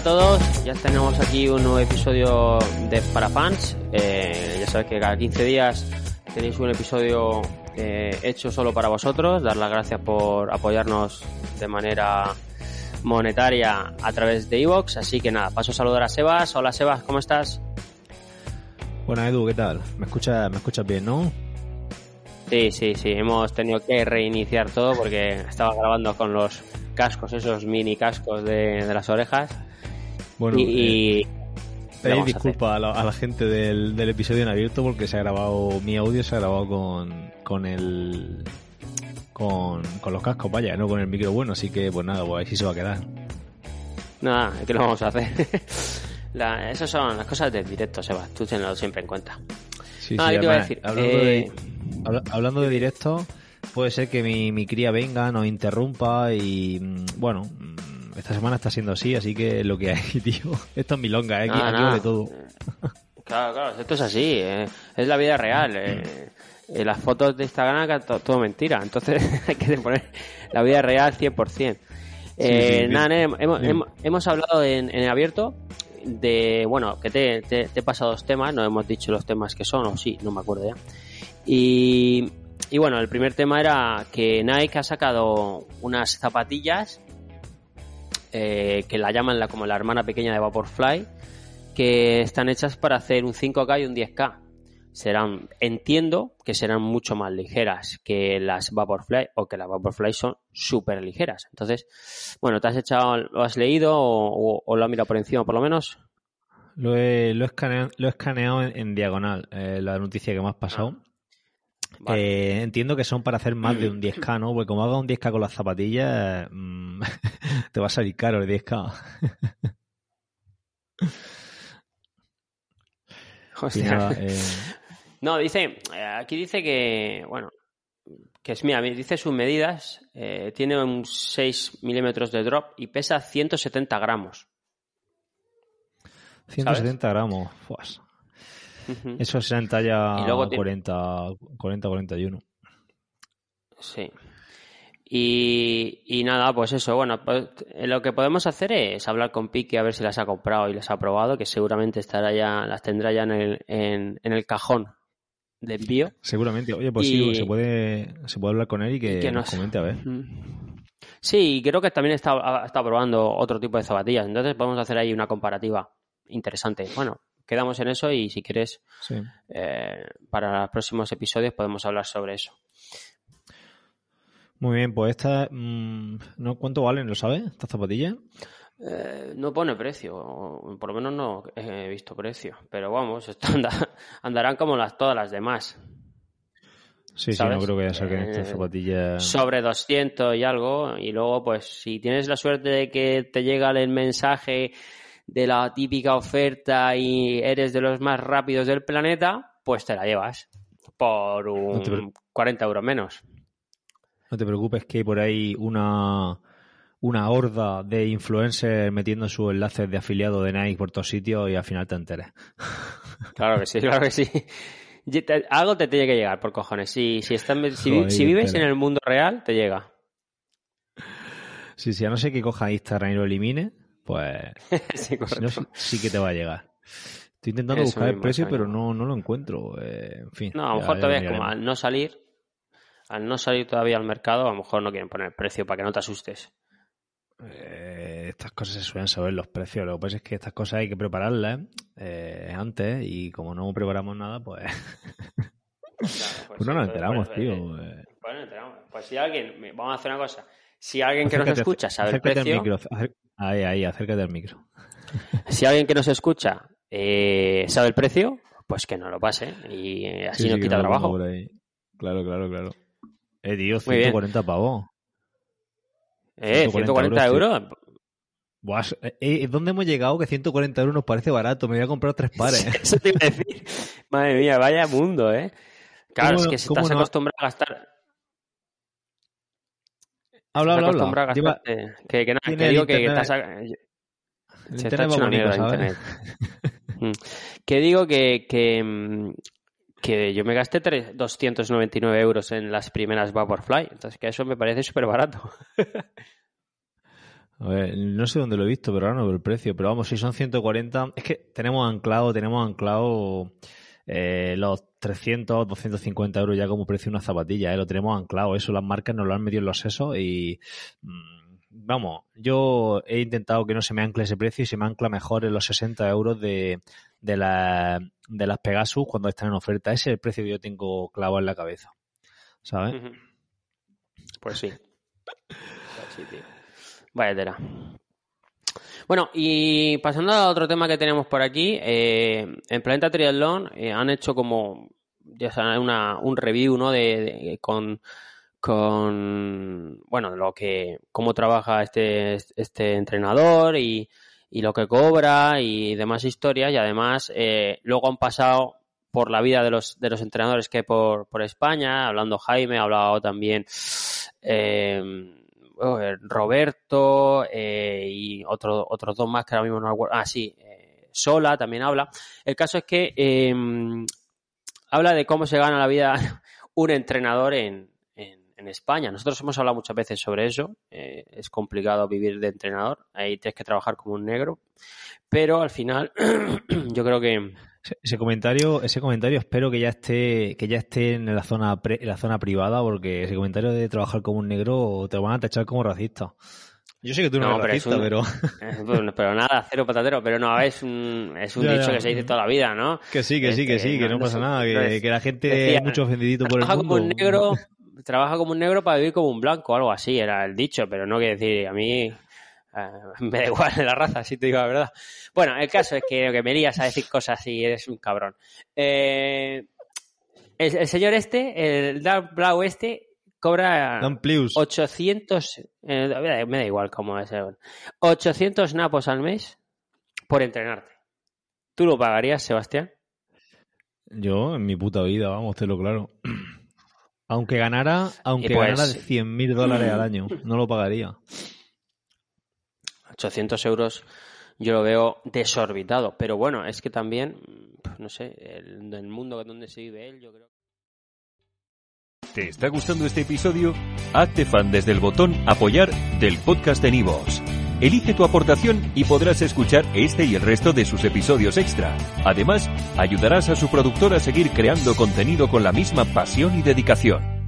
a todos, ya tenemos aquí un nuevo episodio de Para Fans. Eh, ya sabéis que cada 15 días tenéis un episodio eh, hecho solo para vosotros. Dar las gracias por apoyarnos de manera monetaria a través de Evox. Así que nada, paso a saludar a Sebas. Hola Sebas, ¿cómo estás? Bueno, Edu, ¿qué tal? ¿Me escuchas, me escuchas bien, no? Sí, sí, sí. Hemos tenido que reiniciar todo porque estaba grabando con los cascos, esos mini cascos de, de las orejas. Bueno, y, eh, pedir disculpas a, la, a la gente del, del, episodio en abierto porque se ha grabado, mi audio se ha grabado con, con el. Con, con los cascos, vaya, no con el micro bueno, así que pues nada, pues así se va a quedar. Nada, ¿qué lo vamos a hacer? la, esas son las cosas del directo, Sebas, tú tenlo siempre en cuenta. Sí, ah, sí, ¿qué te iba a decir? Hablando, eh... de, hablando de directo, puede ser que mi, mi cría venga, nos interrumpa y bueno, esta semana está siendo así, así que lo que hay, tío. Esto es milonga, ¿eh? aquí, Ah, aquí vale todo. Claro, claro, esto es así, eh. es la vida real. Eh. Eh, las fotos de Instagram, todo, todo mentira, entonces hay que poner la vida real 100%. Eh, sí, nada, hemos, hemos, hemos, hablado en, en, abierto de, bueno, que te, te, te, he pasado dos temas, no hemos dicho los temas que son, o sí, no me acuerdo ya. Y, y bueno, el primer tema era que Nike ha sacado unas zapatillas eh, que la llaman la, como la hermana pequeña de Vaporfly, que están hechas para hacer un 5K y un 10K. Serán, entiendo que serán mucho más ligeras que las Vaporfly o que las Vaporfly son súper ligeras. Entonces, bueno, ¿te has echado, lo has leído o, o, o lo has mirado por encima por lo menos? Lo he, lo he escaneado, lo he escaneado en, en diagonal, eh, la noticia que me has pasado. Ah. Vale. Eh, entiendo que son para hacer más de un 10K, ¿no? Porque como haga un 10K con las zapatillas, mmm, te va a salir caro el 10K. Hostia. Nada, eh... No, dice, aquí dice que, bueno, que es, mira, dice sus medidas, eh, tiene un 6 milímetros de drop y pesa 170 gramos. 170 ¿sabes? gramos, pues. Uh -huh. Eso será en talla 40, 40, 41. Sí. Y, y, nada, pues eso, bueno, pues, lo que podemos hacer es hablar con Pique a ver si las ha comprado y las ha probado, que seguramente estará ya, las tendrá ya en el, en, en el cajón de envío. Seguramente, oye, pues y, sí, se puede, se puede hablar con él y que, y que nos, nos, comente a ver. Sí, creo que también está, está probando otro tipo de zapatillas, entonces podemos hacer ahí una comparativa interesante. Bueno, quedamos en eso y si quieres, sí. eh, para los próximos episodios podemos hablar sobre eso. Muy bien, pues esta, mmm, ¿no? ¿cuánto valen? ¿Lo sabes? ¿Estas zapatillas? Eh, no pone precio, por lo menos no he visto precio, pero vamos, andarán como las, todas las demás. Sí, ¿sabes? sí, no creo que saquen eh, estas zapatillas. Sobre 200 y algo, y luego, pues, si tienes la suerte de que te llega el mensaje de la típica oferta y eres de los más rápidos del planeta, pues te la llevas por un no te... 40 euros menos. No te preocupes que hay por ahí una, una horda de influencers metiendo sus enlaces de afiliado de Nike por todos sitios y al final te enteres. Claro que sí, claro que sí. Algo te tiene que llegar, por cojones. Si, si, estás, si, Joder, si vives en el mundo real, te llega. Sí, sí, a no ser que coja Instagram y lo elimine, pues sí, si no, sí que te va a llegar. Estoy intentando Eso buscar el precio, pero no, no lo encuentro. Eh, en fin. No, a lo mejor todavía ya como al no salir, al no salir todavía al mercado, a lo mejor no quieren poner precio para que no te asustes. Eh, estas cosas se suelen saber los precios. Lo que pasa es que estas cosas hay que prepararlas eh, antes y como no preparamos nada, pues. Claro, pues, pues, no nos enteramos, pues, tío. Pues, no enteramos. Pues si alguien, vamos a hacer una cosa. Si alguien que acércate, nos escucha sabe el precio. Micro, ahí, ahí, acércate al micro. si alguien que nos escucha eh, sabe el precio, pues que nos lo pase y así sí, nos sí, quita trabajo. Claro, claro, claro. Eh, tío, 140 pavos. Eh, 140, 140 euros. euros. Buah, eh, ¿Dónde hemos llegado que 140 euros nos parece barato? Me voy a comprar tres pares. Eso te iba a decir. Madre mía, vaya mundo, ¿eh? Claro, es que si estás no? acostumbrado a gastar... Habla, habla, habla. A gastar, que, que, nada, que digo que, que estás... Se está hecho una mierda internet. Mm. que digo que, que, que yo me gasté 3, 299 euros en las primeras Vaporfly, entonces que eso me parece súper barato. A ver, no sé dónde lo he visto, pero ahora no veo el precio. Pero vamos, si son 140, es que tenemos anclado, tenemos anclado eh, los 300, 250 euros ya como precio una zapatilla, ¿eh? lo tenemos anclado. Eso las marcas nos lo han metido en los sesos y... Mm, vamos, yo he intentado que no se me ancle ese precio y se me ancla mejor en los 60 euros de, de, la, de las Pegasus cuando están en oferta. Ese es el precio que yo tengo clavo en la cabeza. ¿Sabes? Pues sí. sí tío. Vaya tela. Bueno, y pasando a otro tema que tenemos por aquí, eh, en Planeta Triathlon eh, han hecho como ya saben, una, un review, ¿no? De, con, con, bueno, lo que, cómo trabaja este, este entrenador y, y lo que cobra y demás historias y además eh, luego han pasado por la vida de los, de los entrenadores que hay por, por España, hablando Jaime, ha hablado también eh, Roberto eh, y otro, otros dos más que ahora mismo no recuerdo. Ah, sí, eh, Sola también habla. El caso es que em, habla de cómo se gana la vida un entrenador en, en, España. Nosotros hemos hablado muchas veces sobre eso. es complicado vivir de entrenador. Ahí tienes que trabajar como un negro. Pero al final, yo creo que ese comentario, ese comentario espero que ya esté, que ya esté en la zona en la zona privada, porque ese comentario de trabajar como un negro te van a tachar como racista. Yo sé que tú no, eres racista, pero... pero nada, cero patatero, pero no, es un, es un dicho que se dice toda la vida, ¿no? Que sí, que sí, que sí, que no, pasa nada, que, la gente es mucho ofendidito por el mundo. Como un negro, trabaja como un negro para vivir como un blanco, algo así era el dicho, pero no quiere decir, a mí me da igual la raza, si te digo la verdad. Bueno, el caso es que, que me lías a decir cosas y eres un cabrón. Eh, el, señor este, el Dan Blau este, cobra 800, eh, me da igual cómo es, 800 napos al mes por entrenarte. ¿Tú lo pagarías, Sebastián? Yo, en mi puta vida, vamos, te lo claro. Aunque ganara, aunque pues, ganara 100.000 dólares al año, no lo pagaría. 800 euros yo lo veo desorbitado. Pero bueno, es que también, no sé, el, el mundo donde se vive él, yo creo. ¿Te está gustando este episodio? Hazte fan desde el botón Apoyar del podcast de Nivos. Elige tu aportación y podrás escuchar este y el resto de sus episodios extra. Además, ayudarás a su productor a seguir creando contenido con la misma pasión y dedicación.